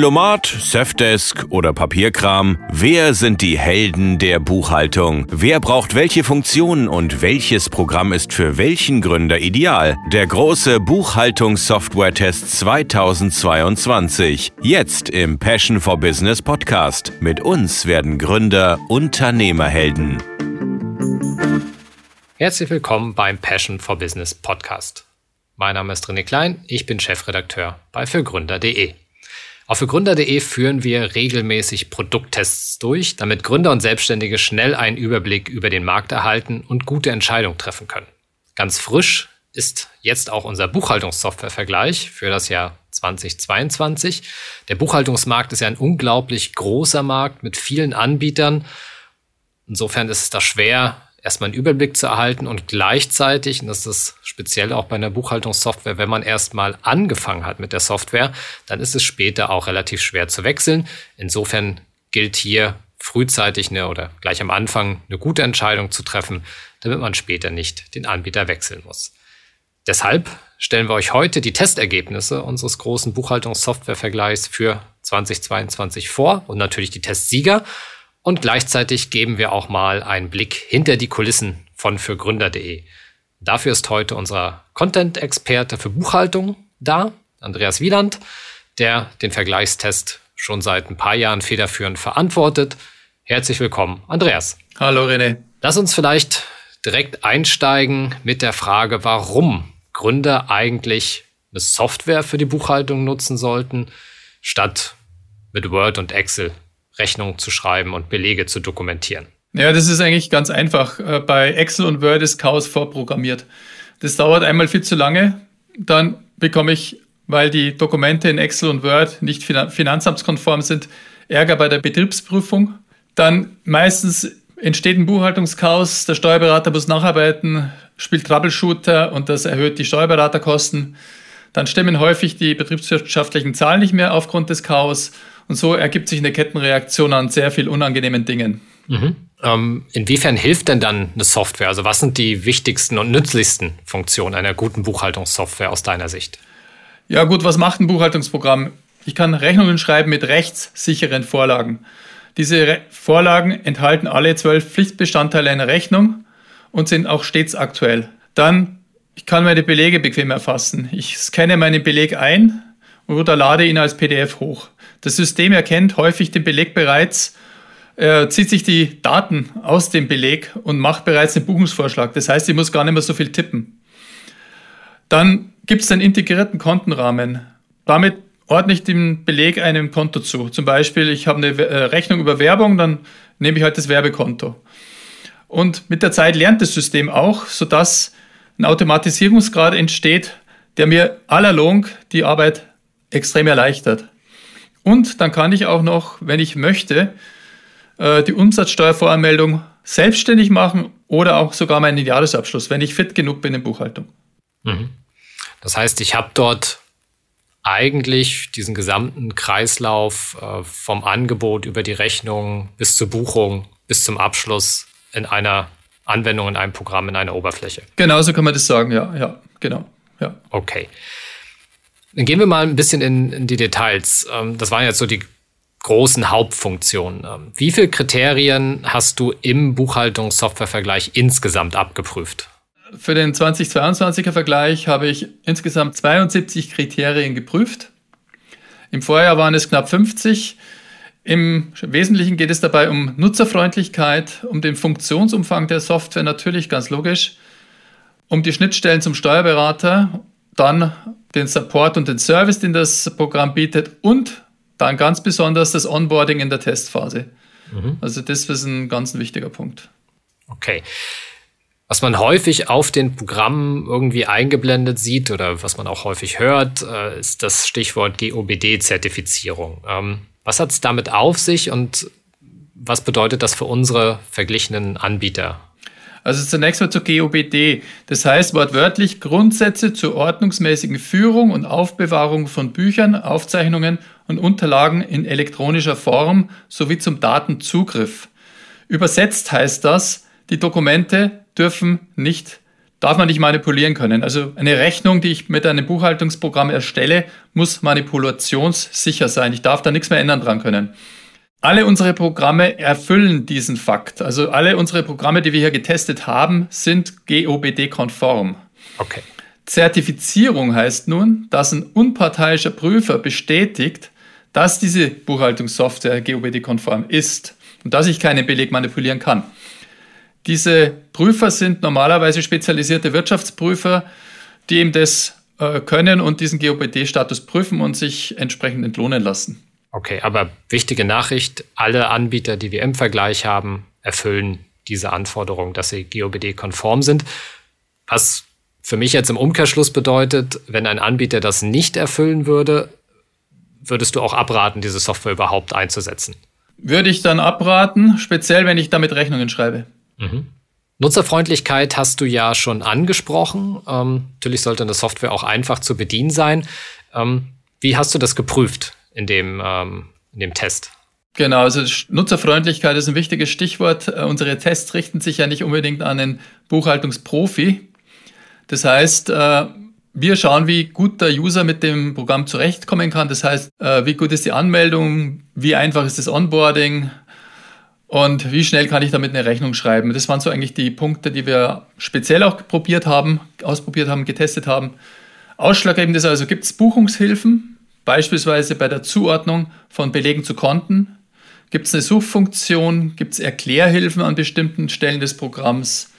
Mailomat, Safdesk oder Papierkram? Wer sind die Helden der Buchhaltung? Wer braucht welche Funktionen und welches Programm ist für welchen Gründer ideal? Der große Buchhaltungssoftware-Test 2022. Jetzt im Passion for Business Podcast. Mit uns werden Gründer Unternehmerhelden. Herzlich willkommen beim Passion for Business Podcast. Mein Name ist René Klein, ich bin Chefredakteur bei fürgründer.de. Auf fürgründer.de führen wir regelmäßig Produkttests durch, damit Gründer und Selbstständige schnell einen Überblick über den Markt erhalten und gute Entscheidungen treffen können. Ganz frisch ist jetzt auch unser Buchhaltungssoftware-Vergleich für das Jahr 2022. Der Buchhaltungsmarkt ist ja ein unglaublich großer Markt mit vielen Anbietern. Insofern ist es da schwer, erstmal einen Überblick zu erhalten und gleichzeitig, und das ist speziell auch bei einer Buchhaltungssoftware, wenn man erstmal angefangen hat mit der Software, dann ist es später auch relativ schwer zu wechseln. Insofern gilt hier frühzeitig eine oder gleich am Anfang eine gute Entscheidung zu treffen, damit man später nicht den Anbieter wechseln muss. Deshalb stellen wir euch heute die Testergebnisse unseres großen Buchhaltungssoftware-Vergleichs für 2022 vor und natürlich die Testsieger und gleichzeitig geben wir auch mal einen Blick hinter die Kulissen von fürgründer.de. Dafür ist heute unser Content-Experte für Buchhaltung da, Andreas Wieland, der den Vergleichstest schon seit ein paar Jahren federführend verantwortet. Herzlich willkommen, Andreas. Hallo René. Lass uns vielleicht direkt einsteigen mit der Frage, warum Gründer eigentlich eine Software für die Buchhaltung nutzen sollten, statt mit Word und Excel Rechnungen zu schreiben und Belege zu dokumentieren? Ja, das ist eigentlich ganz einfach. Äh, bei Excel und Word ist Chaos vorprogrammiert. Das dauert einmal viel zu lange. Dann bekomme ich, weil die Dokumente in Excel und Word nicht finanzamtskonform sind, Ärger bei der Betriebsprüfung. Dann meistens entsteht ein Buchhaltungschaos, der Steuerberater muss nacharbeiten, spielt Troubleshooter und das erhöht die Steuerberaterkosten. Dann stimmen häufig die betriebswirtschaftlichen Zahlen nicht mehr aufgrund des Chaos und so ergibt sich eine Kettenreaktion an sehr viel unangenehmen Dingen. Mhm. Ähm, inwiefern hilft denn dann eine Software? Also was sind die wichtigsten und nützlichsten Funktionen einer guten Buchhaltungssoftware aus deiner Sicht? Ja gut, was macht ein Buchhaltungsprogramm? Ich kann Rechnungen schreiben mit rechtssicheren Vorlagen. Diese Re Vorlagen enthalten alle zwölf Pflichtbestandteile einer Rechnung und sind auch stets aktuell. Dann, ich kann meine Belege bequem erfassen. Ich scanne meinen Beleg ein oder lade ihn als PDF hoch. Das System erkennt häufig den Beleg bereits, äh, zieht sich die Daten aus dem Beleg und macht bereits den Buchungsvorschlag. Das heißt, ich muss gar nicht mehr so viel tippen. Dann gibt es einen integrierten Kontenrahmen. Damit ordne ich dem Beleg einem Konto zu. Zum Beispiel, ich habe eine äh, Rechnung über Werbung, dann nehme ich halt das Werbekonto. Und mit der Zeit lernt das System auch, sodass ein Automatisierungsgrad entsteht, der mir aller die Arbeit extrem erleichtert. Und dann kann ich auch noch, wenn ich möchte, äh, die Umsatzsteuervoranmeldung selbstständig machen oder auch sogar meinen Jahresabschluss, wenn ich fit genug bin in Buchhaltung. Mhm. Das heißt, ich habe dort eigentlich diesen gesamten Kreislauf äh, vom Angebot über die Rechnung bis zur Buchung bis zum Abschluss in einer Anwendung, in einem Programm, in einer Oberfläche. Genau so kann man das sagen, ja, ja, genau. Ja. Okay. Dann gehen wir mal ein bisschen in, in die Details. Ähm, das waren jetzt so die großen Hauptfunktionen. Ähm, wie viele Kriterien hast du im Buchhaltungssoftwarevergleich insgesamt abgeprüft? Für den 2022er Vergleich habe ich insgesamt 72 Kriterien geprüft. Im Vorjahr waren es knapp 50. Im Wesentlichen geht es dabei um Nutzerfreundlichkeit, um den Funktionsumfang der Software natürlich ganz logisch, um die Schnittstellen zum Steuerberater, dann den Support und den Service, den das Programm bietet und dann ganz besonders das Onboarding in der Testphase. Mhm. Also das ist ein ganz wichtiger Punkt. Okay. Was man häufig auf den Programmen irgendwie eingeblendet sieht oder was man auch häufig hört, äh, ist das Stichwort GOBD-Zertifizierung. Ähm, was hat es damit auf sich und was bedeutet das für unsere verglichenen Anbieter also zunächst mal zur GOBD. Das heißt wortwörtlich Grundsätze zur ordnungsmäßigen Führung und Aufbewahrung von Büchern, Aufzeichnungen und Unterlagen in elektronischer Form sowie zum Datenzugriff. Übersetzt heißt das, die Dokumente dürfen nicht darf man nicht manipulieren können. Also eine Rechnung, die ich mit einem Buchhaltungsprogramm erstelle, muss manipulationssicher sein. Ich darf da nichts mehr ändern dran können. Alle unsere Programme erfüllen diesen Fakt. Also alle unsere Programme, die wir hier getestet haben, sind GOBD-konform. Okay. Zertifizierung heißt nun, dass ein unparteiischer Prüfer bestätigt, dass diese Buchhaltungssoftware GOBD-konform ist und dass ich keinen Beleg manipulieren kann. Diese Prüfer sind normalerweise spezialisierte Wirtschaftsprüfer, die eben das äh, können und diesen GOBD-Status prüfen und sich entsprechend entlohnen lassen. Okay, aber wichtige Nachricht, alle Anbieter, die wir im Vergleich haben, erfüllen diese Anforderung, dass sie GOBD-konform sind. Was für mich jetzt im Umkehrschluss bedeutet, wenn ein Anbieter das nicht erfüllen würde, würdest du auch abraten, diese Software überhaupt einzusetzen? Würde ich dann abraten, speziell wenn ich damit Rechnungen schreibe. Mhm. Nutzerfreundlichkeit hast du ja schon angesprochen. Ähm, natürlich sollte eine Software auch einfach zu bedienen sein. Ähm, wie hast du das geprüft in dem, ähm, in dem Test? Genau, also Nutzerfreundlichkeit ist ein wichtiges Stichwort. Äh, unsere Tests richten sich ja nicht unbedingt an einen Buchhaltungsprofi. Das heißt, äh, wir schauen, wie gut der User mit dem Programm zurechtkommen kann. Das heißt, äh, wie gut ist die Anmeldung, wie einfach ist das Onboarding, und wie schnell kann ich damit eine Rechnung schreiben? Das waren so eigentlich die Punkte, die wir speziell auch probiert haben, ausprobiert haben, getestet haben. Ausschlaggebend ist also, gibt es Buchungshilfen, beispielsweise bei der Zuordnung von Belegen zu Konten? Gibt es eine Suchfunktion? Gibt es Erklärhilfen an bestimmten Stellen des Programms?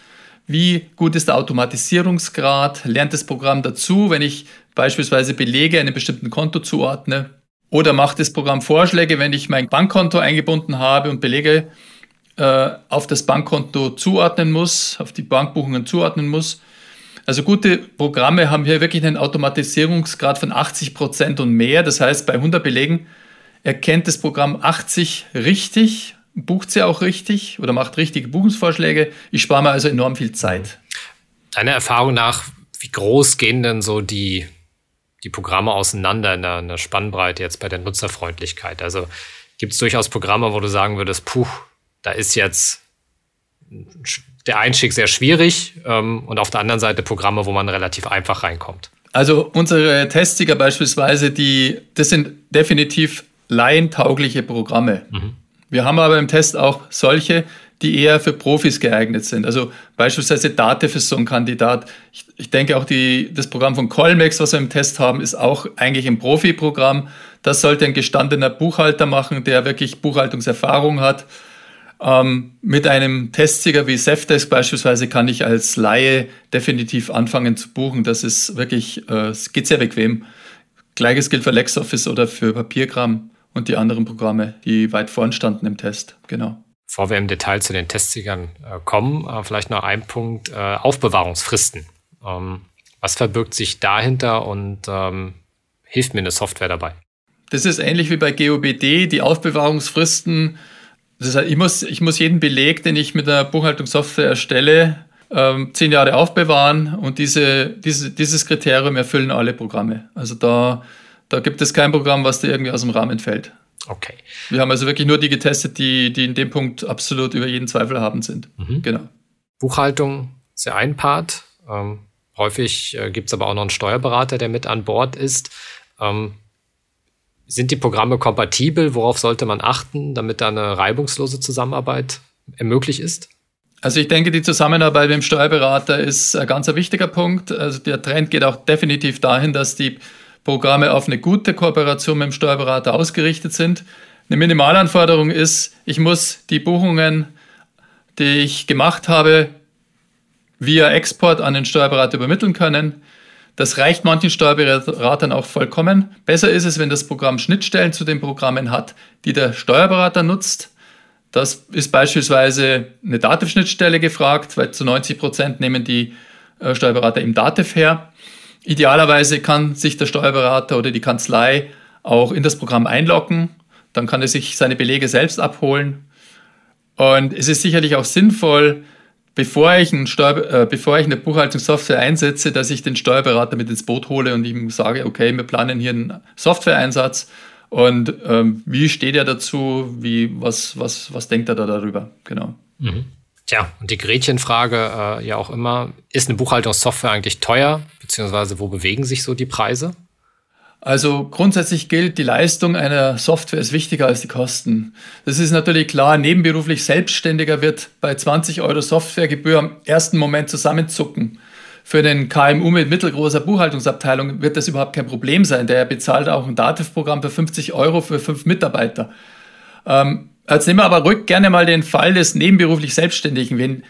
Wie gut ist der Automatisierungsgrad? Lernt das Programm dazu, wenn ich beispielsweise Belege einem bestimmten Konto zuordne? Oder macht das Programm Vorschläge, wenn ich mein Bankkonto eingebunden habe und Belege äh, auf das Bankkonto zuordnen muss, auf die Bankbuchungen zuordnen muss. Also gute Programme haben hier wirklich einen Automatisierungsgrad von 80 Prozent und mehr. Das heißt, bei 100 Belegen erkennt das Programm 80 richtig, bucht sie auch richtig oder macht richtige Buchungsvorschläge. Ich spare mir also enorm viel Zeit. Deiner Erfahrung nach, wie groß gehen denn so die die Programme auseinander in der, in der Spannbreite jetzt bei der Nutzerfreundlichkeit? Also gibt es durchaus Programme, wo du sagen würdest, puh, da ist jetzt der Einstieg sehr schwierig ähm, und auf der anderen Seite Programme, wo man relativ einfach reinkommt. Also unsere Testsieger beispielsweise, die, das sind definitiv laientaugliche Programme. Mhm. Wir haben aber im Test auch solche, die eher für Profis geeignet sind. Also beispielsweise Datev ist so ein Kandidat. Ich, ich denke auch die, das Programm von Colmex, was wir im Test haben, ist auch eigentlich ein Profi-Programm. Das sollte ein gestandener Buchhalter machen, der wirklich Buchhaltungserfahrung hat. Ähm, mit einem Testsieger wie Safdesk beispielsweise kann ich als Laie definitiv anfangen zu buchen. Das ist wirklich, äh, es geht sehr bequem. Gleiches gilt für LexOffice oder für Papierkram und die anderen Programme, die weit vorn standen im Test. Genau. Bevor wir im Detail zu den Testsiegern äh, kommen, äh, vielleicht noch ein Punkt, äh, Aufbewahrungsfristen. Ähm, was verbirgt sich dahinter und ähm, hilft mir eine Software dabei? Das ist ähnlich wie bei GOBD, die Aufbewahrungsfristen. Das heißt, ich, muss, ich muss jeden Beleg, den ich mit einer Buchhaltungssoftware erstelle, ähm, zehn Jahre aufbewahren und diese, diese, dieses Kriterium erfüllen alle Programme. Also da, da gibt es kein Programm, was da irgendwie aus dem Rahmen fällt. Okay. Wir haben also wirklich nur die getestet, die, die in dem Punkt absolut über jeden Zweifel haben sind. Mhm. Genau. Buchhaltung ist ja ein Part. Ähm, häufig äh, gibt es aber auch noch einen Steuerberater, der mit an Bord ist. Ähm, sind die Programme kompatibel? Worauf sollte man achten, damit da eine reibungslose Zusammenarbeit möglich ist? Also ich denke, die Zusammenarbeit mit dem Steuerberater ist ein ganz wichtiger Punkt. Also der Trend geht auch definitiv dahin, dass die Programme auf eine gute Kooperation mit dem Steuerberater ausgerichtet sind. Eine Minimalanforderung ist, ich muss die Buchungen, die ich gemacht habe, via Export an den Steuerberater übermitteln können. Das reicht manchen Steuerberatern auch vollkommen. Besser ist es, wenn das Programm Schnittstellen zu den Programmen hat, die der Steuerberater nutzt. Das ist beispielsweise eine Dativ-Schnittstelle gefragt, weil zu 90 Prozent nehmen die äh, Steuerberater im Dativ her. Idealerweise kann sich der Steuerberater oder die Kanzlei auch in das Programm einloggen. Dann kann er sich seine Belege selbst abholen. Und es ist sicherlich auch sinnvoll, bevor ich, ein Steuer, äh, bevor ich eine Buchhaltungssoftware einsetze, dass ich den Steuerberater mit ins Boot hole und ihm sage, okay, wir planen hier einen Softwareeinsatz und ähm, wie steht er dazu, wie, was, was, was denkt er da darüber? Genau. Mhm. Tja, und die Gretchenfrage äh, ja auch immer, ist eine Buchhaltungssoftware eigentlich teuer, beziehungsweise wo bewegen sich so die Preise? Also grundsätzlich gilt, die Leistung einer Software ist wichtiger als die Kosten. Das ist natürlich klar, nebenberuflich Selbstständiger wird bei 20 Euro Softwaregebühr am ersten Moment zusammenzucken. Für den KMU mit mittelgroßer Buchhaltungsabteilung wird das überhaupt kein Problem sein. Der bezahlt auch ein Dativ-Programm für 50 Euro für fünf Mitarbeiter. Ähm, jetzt nehmen wir aber ruhig gerne mal den Fall des nebenberuflich Selbstständigen. Wenn,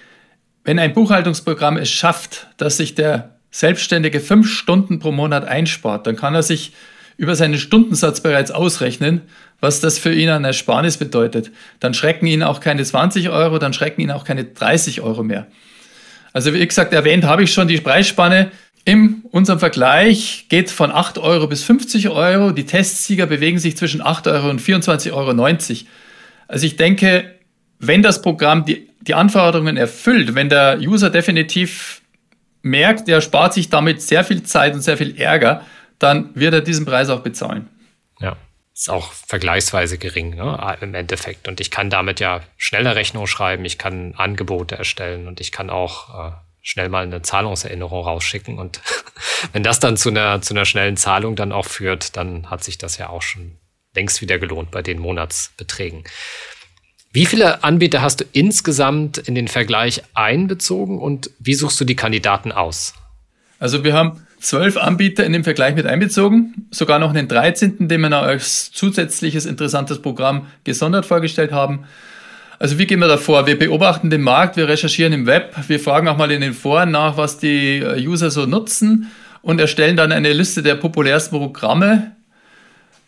wenn ein Buchhaltungsprogramm es schafft, dass sich der Selbstständige fünf Stunden pro Monat einspart, dann kann er sich über seinen Stundensatz bereits ausrechnen, was das für ihn an Ersparnis bedeutet. Dann schrecken ihn auch keine 20 Euro, dann schrecken ihn auch keine 30 Euro mehr. Also wie gesagt, erwähnt habe ich schon die Preisspanne. In unserem Vergleich geht von 8 Euro bis 50 Euro. Die Testsieger bewegen sich zwischen 8 Euro und 24,90 Euro. Also ich denke, wenn das Programm die, die Anforderungen erfüllt, wenn der User definitiv merkt, er spart sich damit sehr viel Zeit und sehr viel Ärger, dann wird er diesen Preis auch bezahlen. Ja, ist auch vergleichsweise gering ne, im Endeffekt. Und ich kann damit ja schneller Rechnung schreiben, ich kann Angebote erstellen und ich kann auch äh, schnell mal eine Zahlungserinnerung rausschicken. Und wenn das dann zu einer, zu einer schnellen Zahlung dann auch führt, dann hat sich das ja auch schon längst wieder gelohnt bei den Monatsbeträgen. Wie viele Anbieter hast du insgesamt in den Vergleich einbezogen und wie suchst du die Kandidaten aus? Also wir haben zwölf Anbieter in den Vergleich mit einbezogen, sogar noch einen 13., den wir als zusätzliches interessantes Programm gesondert vorgestellt haben. Also wie gehen wir da vor? Wir beobachten den Markt, wir recherchieren im Web, wir fragen auch mal in den Foren nach, was die äh, User so nutzen und erstellen dann eine Liste der populärsten Programme,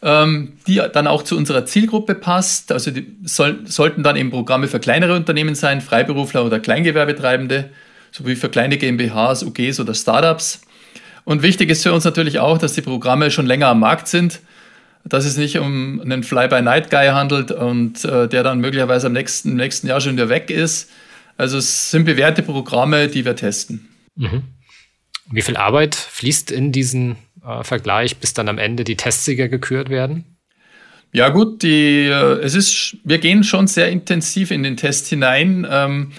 ähm, die dann auch zu unserer Zielgruppe passt. Also die soll, sollten dann eben Programme für kleinere Unternehmen sein, Freiberufler oder Kleingewerbetreibende, sowie für kleine GmbHs, UGs oder Startups. Und wichtig ist für uns natürlich auch, dass die Programme schon länger am Markt sind, dass es nicht um einen Fly-by-Night-Guy handelt und äh, der dann möglicherweise im nächsten, im nächsten Jahr schon wieder weg ist. Also es sind bewährte Programme, die wir testen. Mhm. Wie viel Arbeit fließt in diesen äh, Vergleich, bis dann am Ende die Testsieger gekürt werden? Ja gut, die, äh, es ist, wir gehen schon sehr intensiv in den Test hinein. Ähm,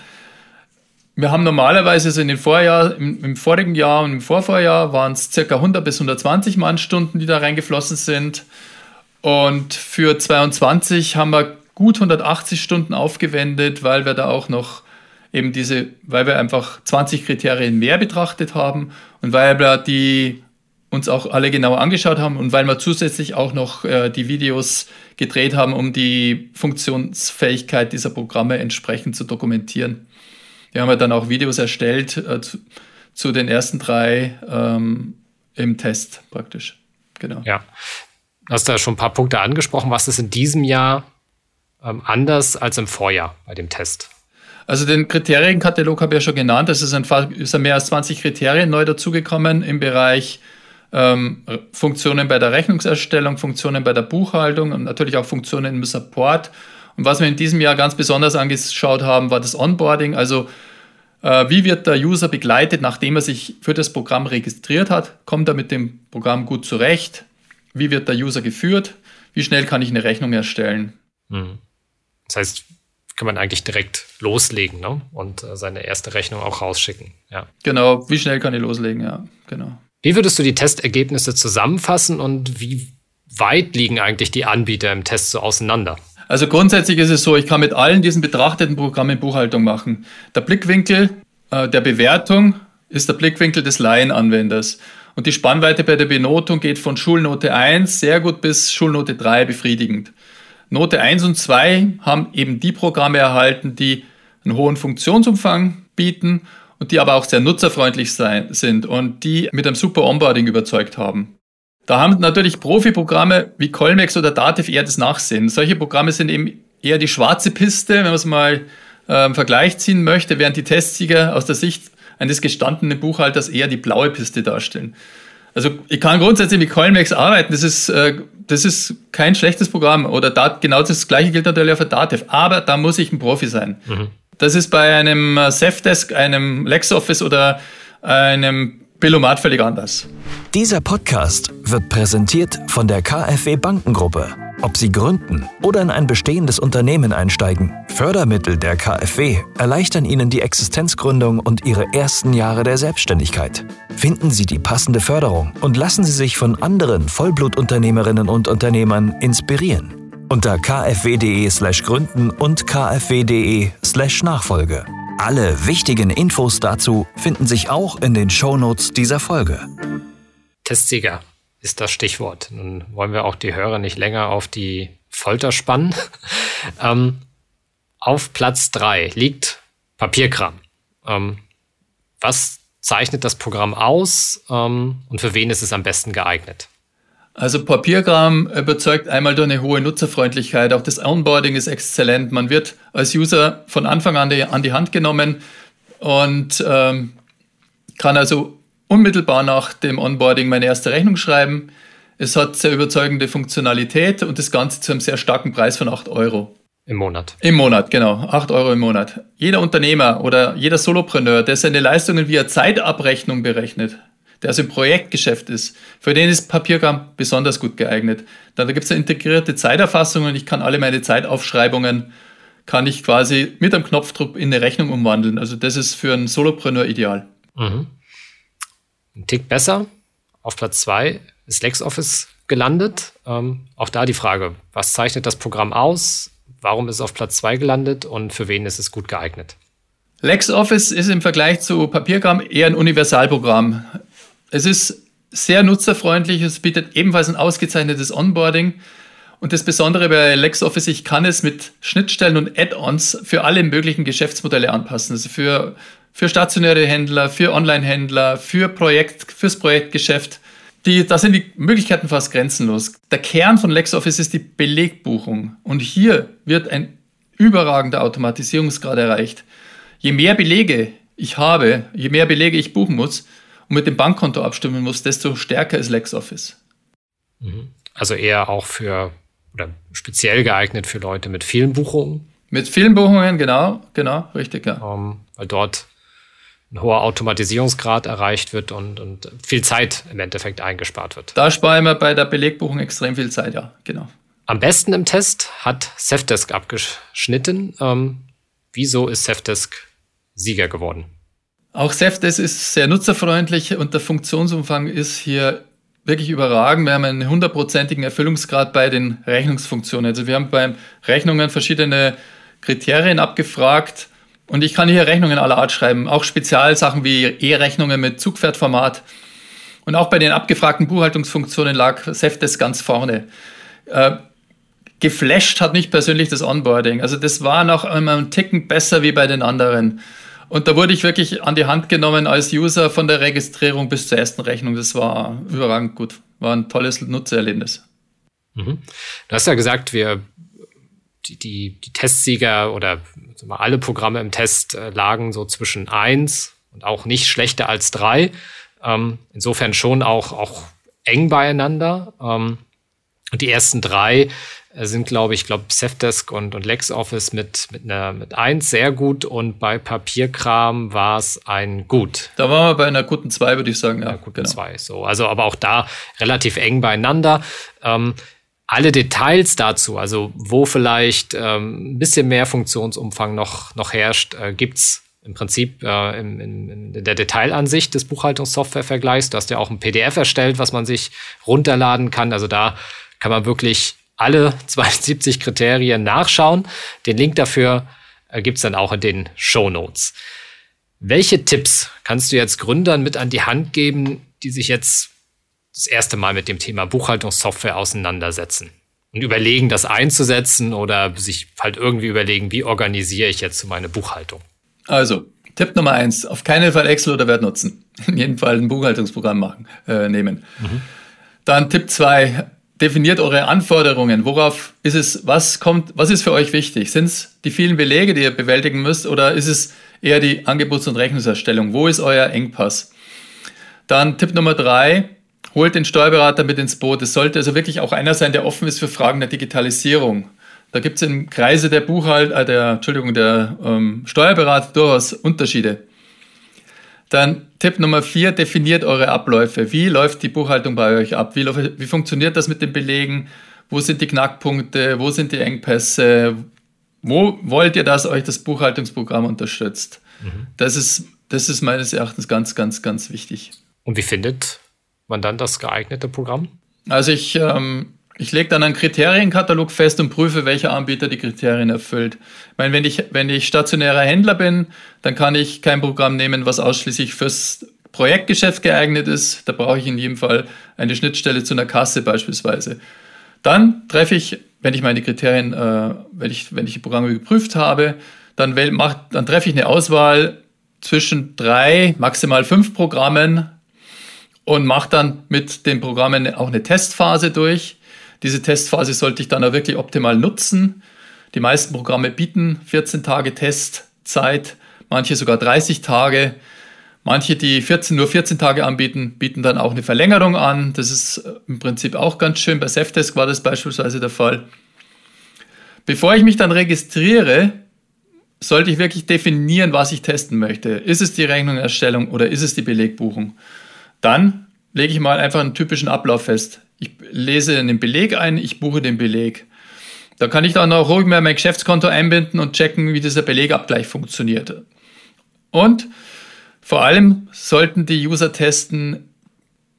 wir haben normalerweise so in den Vorjahr, im, im vorigen Jahr und im Vorvorjahr waren es ca. 100 bis 120 Mannstunden, die da reingeflossen sind. Und für 22 haben wir gut 180 Stunden aufgewendet, weil wir da auch noch eben diese, weil wir einfach 20 Kriterien mehr betrachtet haben und weil wir die uns auch alle genau angeschaut haben und weil wir zusätzlich auch noch äh, die Videos gedreht haben, um die Funktionsfähigkeit dieser Programme entsprechend zu dokumentieren. Wir haben ja dann auch Videos erstellt äh, zu, zu, den ersten drei ähm, im Test praktisch. Genau. Ja. Du hast da schon ein paar Punkte angesprochen. Was ist in diesem Jahr ähm, anders als im Vorjahr bei dem Test? Also den Kriterienkatalog habe ich ja schon genannt. Es ist, ein, ist mehr als 20 Kriterien neu dazugekommen im Bereich ähm, Funktionen bei der Rechnungserstellung, Funktionen bei der Buchhaltung und natürlich auch Funktionen im Support. Und was wir in diesem Jahr ganz besonders angeschaut haben, war das Onboarding. Also äh, wie wird der User begleitet, nachdem er sich für das Programm registriert hat? Kommt er mit dem Programm gut zurecht? Wie wird der User geführt? Wie schnell kann ich eine Rechnung erstellen? Mhm. Das heißt, kann man eigentlich direkt loslegen ne? und äh, seine erste Rechnung auch rausschicken. Ja. Genau, wie schnell kann ich loslegen, ja, genau. Wie würdest du die Testergebnisse zusammenfassen und wie weit liegen eigentlich die Anbieter im Test so auseinander? Also grundsätzlich ist es so, ich kann mit allen diesen betrachteten Programmen Buchhaltung machen. Der Blickwinkel äh, der Bewertung ist der Blickwinkel des Laienanwenders. Und die Spannweite bei der Benotung geht von Schulnote 1 sehr gut bis Schulnote 3 befriedigend. Note 1 und 2 haben eben die Programme erhalten, die einen hohen Funktionsumfang bieten und die aber auch sehr nutzerfreundlich sein, sind und die mit einem super Onboarding überzeugt haben. Da haben natürlich Profi-Programme wie Colmex oder Dativ eher das Nachsehen. Solche Programme sind eben eher die schwarze Piste, wenn man es mal äh, im Vergleich ziehen möchte, während die Testsieger aus der Sicht eines gestandenen Buchhalters eher die blaue Piste darstellen. Also ich kann grundsätzlich mit Colmex arbeiten, das ist, äh, das ist kein schlechtes Programm oder dat, genau das gleiche gilt natürlich auch für Dativ, aber da muss ich ein Profi sein. Mhm. Das ist bei einem äh, Safdesk, einem LexOffice oder einem Billomat völlig anders. Dieser Podcast wird präsentiert von der KfW Bankengruppe Ob Sie gründen oder in ein bestehendes Unternehmen einsteigen, Fördermittel der KfW erleichtern Ihnen die Existenzgründung und Ihre ersten Jahre der Selbstständigkeit. Finden Sie die passende Förderung und lassen Sie sich von anderen Vollblutunternehmerinnen und Unternehmern inspirieren. Unter kfw.de/slash gründen und kfw.de/slash Nachfolge. Alle wichtigen Infos dazu finden sich auch in den Shownotes dieser Folge. Testsieger ist das Stichwort. Nun wollen wir auch die Hörer nicht länger auf die Folter spannen. ähm, auf Platz 3 liegt Papierkram. Ähm, was zeichnet das Programm aus ähm, und für wen ist es am besten geeignet? Also Papierkram überzeugt einmal durch eine hohe Nutzerfreundlichkeit. Auch das Onboarding ist exzellent. Man wird als User von Anfang an die, an die Hand genommen und ähm, kann also unmittelbar nach dem Onboarding meine erste Rechnung schreiben. Es hat sehr überzeugende Funktionalität und das Ganze zu einem sehr starken Preis von 8 Euro. Im Monat. Im Monat, genau. 8 Euro im Monat. Jeder Unternehmer oder jeder Solopreneur, der seine Leistungen via Zeitabrechnung berechnet, der also im Projektgeschäft ist, für den ist Papierkram besonders gut geeignet. Dann da gibt es eine integrierte Zeiterfassung und ich kann alle meine Zeitaufschreibungen, kann ich quasi mit einem Knopfdruck in eine Rechnung umwandeln. Also das ist für einen Solopreneur ideal. Mhm. Ein Tick besser. Auf Platz 2 ist LexOffice gelandet. Ähm, auch da die Frage, was zeichnet das Programm aus? Warum ist es auf Platz 2 gelandet und für wen ist es gut geeignet? LexOffice ist im Vergleich zu Papierkram eher ein Universalprogramm. Es ist sehr nutzerfreundlich, es bietet ebenfalls ein ausgezeichnetes Onboarding. Und das Besondere bei LexOffice, ich kann es mit Schnittstellen und Add-ons für alle möglichen Geschäftsmodelle anpassen. Also für für stationäre Händler, für Online-Händler, für Projekt, fürs Projektgeschäft. Die, da sind die Möglichkeiten fast grenzenlos. Der Kern von LexOffice ist die Belegbuchung. Und hier wird ein überragender Automatisierungsgrad erreicht. Je mehr Belege ich habe, je mehr Belege ich buchen muss und mit dem Bankkonto abstimmen muss, desto stärker ist LexOffice. Mhm. Also eher auch für oder speziell geeignet für Leute mit vielen Buchungen. Mit vielen Buchungen, genau, genau, richtig, ja. Um, ähm, weil dort ein hoher Automatisierungsgrad erreicht wird und, und viel Zeit im Endeffekt eingespart wird. Da sparen wir bei der Belegbuchung extrem viel Zeit, ja, genau. Am besten im Test hat Safdesk abgeschnitten. Ähm, wieso ist Safdesk Sieger geworden? Auch Safdesk ist sehr nutzerfreundlich und der Funktionsumfang ist hier wirklich überragend. Wir haben einen hundertprozentigen Erfüllungsgrad bei den Rechnungsfunktionen. Also wir haben beim Rechnungen verschiedene Kriterien abgefragt und ich kann hier Rechnungen aller Art schreiben, auch Spezialsachen wie E-Rechnungen mit Zugpferdformat. Und auch bei den abgefragten Buchhaltungsfunktionen lag Safdesk ganz vorne. Äh, geflasht hat mich persönlich das Onboarding. Also das war noch einmal einen Ticken besser wie bei den anderen. Und da wurde ich wirklich an die Hand genommen als User von der Registrierung bis zur ersten Rechnung. Das war überragend gut. War ein tolles Nutzererlebnis. Mhm. Du hast ja gesagt, wir die, die, die Testsieger oder alle Programme im Test äh, lagen so zwischen eins und auch nicht schlechter als drei. Ähm, insofern schon auch, auch eng beieinander. Ähm, und die ersten drei sind, glaube ich, glaube Safdesk und, und LexOffice mit, mit, einer, mit eins sehr gut und bei Papierkram war es ein gut. Da waren wir bei einer guten zwei, würde ich sagen. Ja, ja guten genau. zwei. So, also aber auch da relativ eng beieinander. Ähm, alle Details dazu, also wo vielleicht ähm, ein bisschen mehr Funktionsumfang noch, noch herrscht, äh, gibt's im Prinzip äh, in, in, in der Detailansicht des Buchhaltungssoftwarevergleichs. Du hast ja auch ein PDF erstellt, was man sich runterladen kann. Also da kann man wirklich alle 72 Kriterien nachschauen. Den Link dafür äh, gibt's dann auch in den Show Notes. Welche Tipps kannst du jetzt Gründern mit an die Hand geben, die sich jetzt das erste Mal mit dem Thema Buchhaltungssoftware auseinandersetzen und überlegen, das einzusetzen oder sich halt irgendwie überlegen, wie organisiere ich jetzt meine Buchhaltung? Also, Tipp Nummer eins, auf keinen Fall Excel oder Word nutzen. In jedem Fall ein Buchhaltungsprogramm machen, äh, nehmen. Mhm. Dann Tipp zwei, definiert eure Anforderungen. Worauf ist es, was kommt, was ist für euch wichtig? Sind es die vielen Belege, die ihr bewältigen müsst, oder ist es eher die Angebots- und Rechnungserstellung? Wo ist euer Engpass? Dann Tipp Nummer drei, holt den Steuerberater mit ins Boot. Es sollte also wirklich auch einer sein, der offen ist für Fragen der Digitalisierung. Da gibt es im Kreise der Buchhalt, äh, der, Entschuldigung, der ähm, Steuerberater durchaus Unterschiede. Dann Tipp Nummer vier, definiert eure Abläufe. Wie läuft die Buchhaltung bei euch ab? Wie, wie funktioniert das mit den Belegen? wo sind die Knackpunkte, wo sind die Engpässe, wo wollt ihr, dass euch das Buchhaltungsprogramm unterstützt. Mhm. Das, ist, das ist meines Erachtens ganz, ganz, ganz wichtig. Und wie findet man dann das geeignete Programm? Also ich, ähm, ich lege dann einen Kriterienkatalog fest und prüfe, welcher Anbieter die Kriterien erfüllt. Ich meine, wenn ich, wenn ich stationärer Händler bin, dann kann ich kein Programm nehmen, was ausschließlich fürs Projektgeschäft geeignet ist. Da brauche ich in jedem Fall eine Schnittstelle zu einer Kasse beispielsweise. Dann treffe ich, wenn ich meine Kriterien, äh, wenn, ich, wenn ich die Programme geprüft habe, dann, wähl, mach, dann treffe ich eine Auswahl zwischen drei, maximal fünf Programmen und mache dann mit den Programmen auch eine Testphase durch. Diese Testphase sollte ich dann auch wirklich optimal nutzen. Die meisten Programme bieten 14 Tage Testzeit, manche sogar 30 Tage. Manche, die 14, nur 14 Tage anbieten, bieten dann auch eine Verlängerung an. Das ist äh, im Prinzip auch ganz schön. Bei Safdesk war das beispielsweise der Fall. Bevor ich mich dann registriere, sollte ich wirklich definieren, was ich testen möchte. Ist es die Rechnungserstellung oder ist es die Belegbuchung? Dann lege ich mal einfach einen typischen Ablauf fest. Ich lese einen Beleg ein, ich buche den Beleg. Da kann ich dann auch ruhig mal mein Geschäftskonto einbinden und checken, wie dieser Belegabgleich funktioniert. Und vor allem sollten die User testen,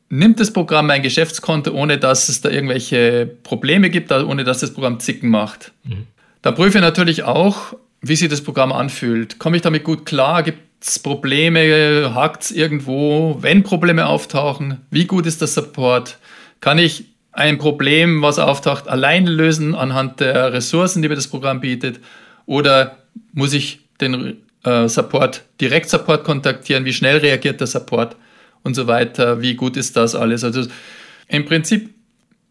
nimmt das Programm mein Geschäftskonto, ohne dass es da irgendwelche Probleme gibt, ohne dass das Programm Zicken macht. Mhm. Da prüfe ich natürlich auch, wie sich das Programm anfühlt. Komme ich damit gut klar? Gibt es Probleme? Hakt es irgendwo? Wenn Probleme auftauchen, wie gut ist der Support? Kann ich ein Problem, was auftaucht, allein lösen anhand der Ressourcen, die mir das Programm bietet? Oder muss ich den äh, Support, Direkt-Support kontaktieren? Wie schnell reagiert der Support und so weiter? Wie gut ist das alles? Also im Prinzip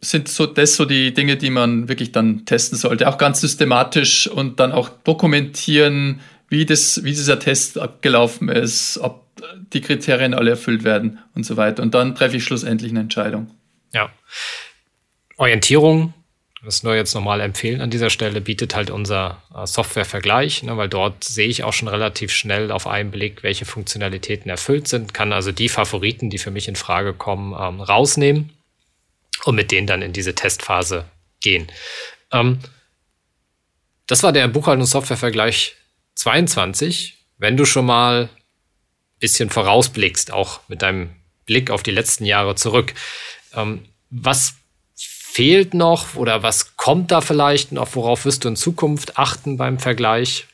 sind so das so die Dinge, die man wirklich dann testen sollte. Auch ganz systematisch und dann auch dokumentieren, wie, das, wie dieser Test abgelaufen ist, ob die Kriterien alle erfüllt werden und so weiter. Und dann treffe ich schlussendlich eine Entscheidung. Ja. Orientierung, das nur jetzt nochmal empfehlen an dieser Stelle, bietet halt unser äh, Softwarevergleich, ne, weil dort sehe ich auch schon relativ schnell auf einen Blick, welche Funktionalitäten erfüllt sind, kann also die Favoriten, die für mich in Frage kommen, ähm, rausnehmen und mit denen dann in diese Testphase gehen. Ähm, das war der Buchhaltungssoftwarevergleich 22, wenn du schon mal ein bisschen vorausblickst, auch mit deinem Blick auf die letzten Jahre zurück, was fehlt noch oder was kommt da vielleicht noch? Worauf wirst du in Zukunft achten beim Vergleich?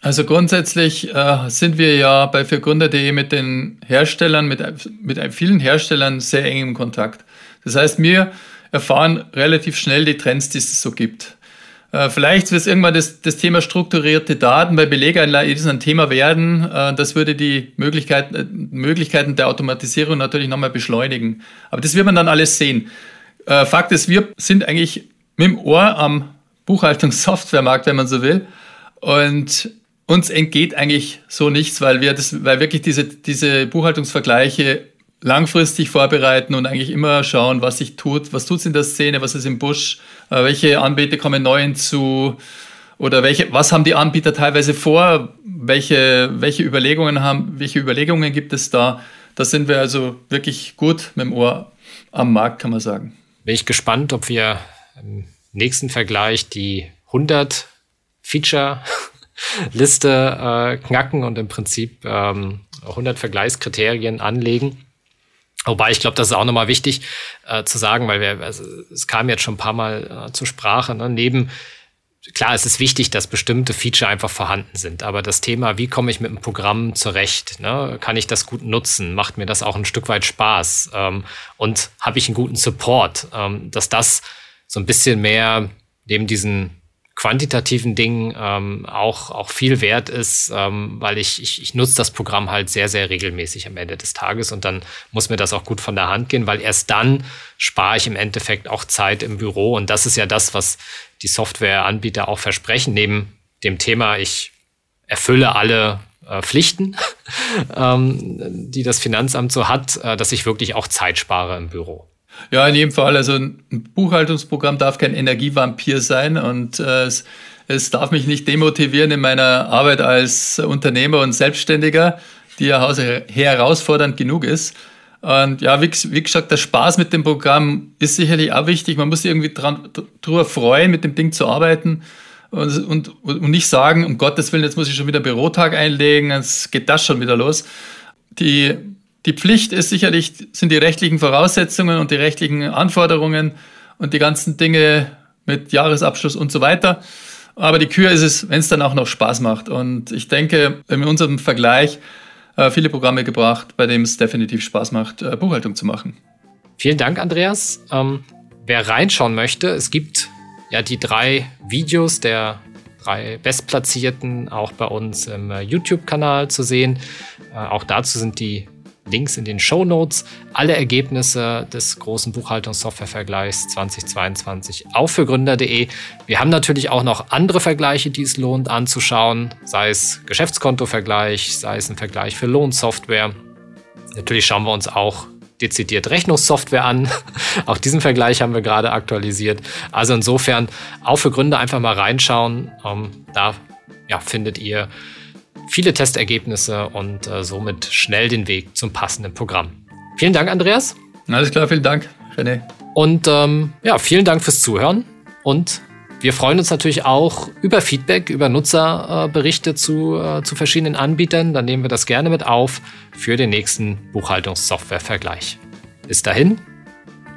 Also grundsätzlich äh, sind wir ja bei fürgründer.de mit den Herstellern, mit, mit vielen Herstellern sehr eng im Kontakt. Das heißt, wir erfahren relativ schnell die Trends, die es so gibt. Äh, vielleicht wird irgendwann das, das, Thema strukturierte Daten bei Belegeinleitungen ein Thema werden. Äh, das würde die Möglichkeiten, äh, Möglichkeiten der Automatisierung natürlich nochmal beschleunigen. Aber das wird man dann alles sehen. Fakt ist, wir sind eigentlich mit dem Ohr am Buchhaltungssoftwaremarkt, wenn man so will. Und uns entgeht eigentlich so nichts, weil wir das, weil wirklich diese, diese Buchhaltungsvergleiche langfristig vorbereiten und eigentlich immer schauen, was sich tut, was tut es in der Szene, was ist im Busch, äh, welche Anbieter kommen neu hinzu oder welche, was haben die Anbieter teilweise vor, welche, welche Überlegungen haben, welche Überlegungen gibt es da. Da sind wir also wirklich gut mit dem Ohr am Markt, kann man sagen. Bin ich gespannt, ob wir im nächsten Vergleich die 100 Feature Liste äh, knacken und im Prinzip ähm, 100 Vergleichskriterien anlegen. Wobei ich glaube, das ist auch nochmal wichtig äh, zu sagen, weil wir, also, es kam jetzt schon ein paar Mal äh, zur Sprache, ne? neben Klar, es ist wichtig, dass bestimmte Feature einfach vorhanden sind, aber das Thema, wie komme ich mit dem Programm zurecht? Ne? Kann ich das gut nutzen? Macht mir das auch ein Stück weit Spaß? Ähm, und habe ich einen guten Support? Ähm, dass das so ein bisschen mehr neben diesen quantitativen Dingen ähm, auch, auch viel wert ist, ähm, weil ich, ich, ich nutze das Programm halt sehr, sehr regelmäßig am Ende des Tages und dann muss mir das auch gut von der Hand gehen, weil erst dann spare ich im Endeffekt auch Zeit im Büro und das ist ja das, was die Softwareanbieter auch versprechen, neben dem Thema, ich erfülle alle äh, Pflichten, ähm, die das Finanzamt so hat, äh, dass ich wirklich auch Zeit spare im Büro. Ja, in jedem Fall. Also ein Buchhaltungsprogramm darf kein Energievampir sein und äh, es, es darf mich nicht demotivieren in meiner Arbeit als Unternehmer und Selbstständiger, die ja herausfordernd genug ist. Und ja, wie, wie, gesagt, der Spaß mit dem Programm ist sicherlich auch wichtig. Man muss sich irgendwie dran, drüber freuen, mit dem Ding zu arbeiten und, und, und nicht sagen, um Gottes Willen, jetzt muss ich schon wieder Bürotag einlegen, jetzt geht das schon wieder los. Die, die Pflicht ist sicherlich, sind die rechtlichen Voraussetzungen und die rechtlichen Anforderungen und die ganzen Dinge mit Jahresabschluss und so weiter. Aber die Kür ist es, wenn es dann auch noch Spaß macht. Und ich denke, in unserem Vergleich äh, viele Programme gebracht, bei denen es definitiv Spaß macht, äh, Buchhaltung zu machen. Vielen Dank, Andreas. Ähm, wer reinschauen möchte, es gibt ja die drei Videos der drei Bestplatzierten auch bei uns im äh, YouTube-Kanal zu sehen. Äh, auch dazu sind die Links in den Show Notes. Alle Ergebnisse des großen Buchhaltungssoftware-Vergleichs 2022 auch für Gründer.de. Wir haben natürlich auch noch andere Vergleiche, die es lohnt anzuschauen, sei es Geschäftskonto-Vergleich, sei es ein Vergleich für Lohnsoftware. Natürlich schauen wir uns auch dezidiert Rechnungssoftware an. auch diesen Vergleich haben wir gerade aktualisiert. Also insofern auch für Gründer einfach mal reinschauen. Ähm, da ja, findet ihr viele Testergebnisse und äh, somit schnell den Weg zum passenden Programm. Vielen Dank, Andreas. Alles klar, vielen Dank, René. Und ähm, ja, vielen Dank fürs Zuhören und wir freuen uns natürlich auch über Feedback, über Nutzerberichte äh, zu, äh, zu verschiedenen Anbietern. Dann nehmen wir das gerne mit auf für den nächsten Buchhaltungssoftware-Vergleich. Bis dahin,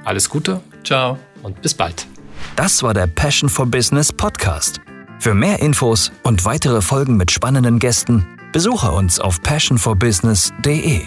alles Gute. Ciao. Und bis bald. Das war der Passion for Business Podcast. Für mehr Infos und weitere Folgen mit spannenden Gästen besuche uns auf passionforbusiness.de.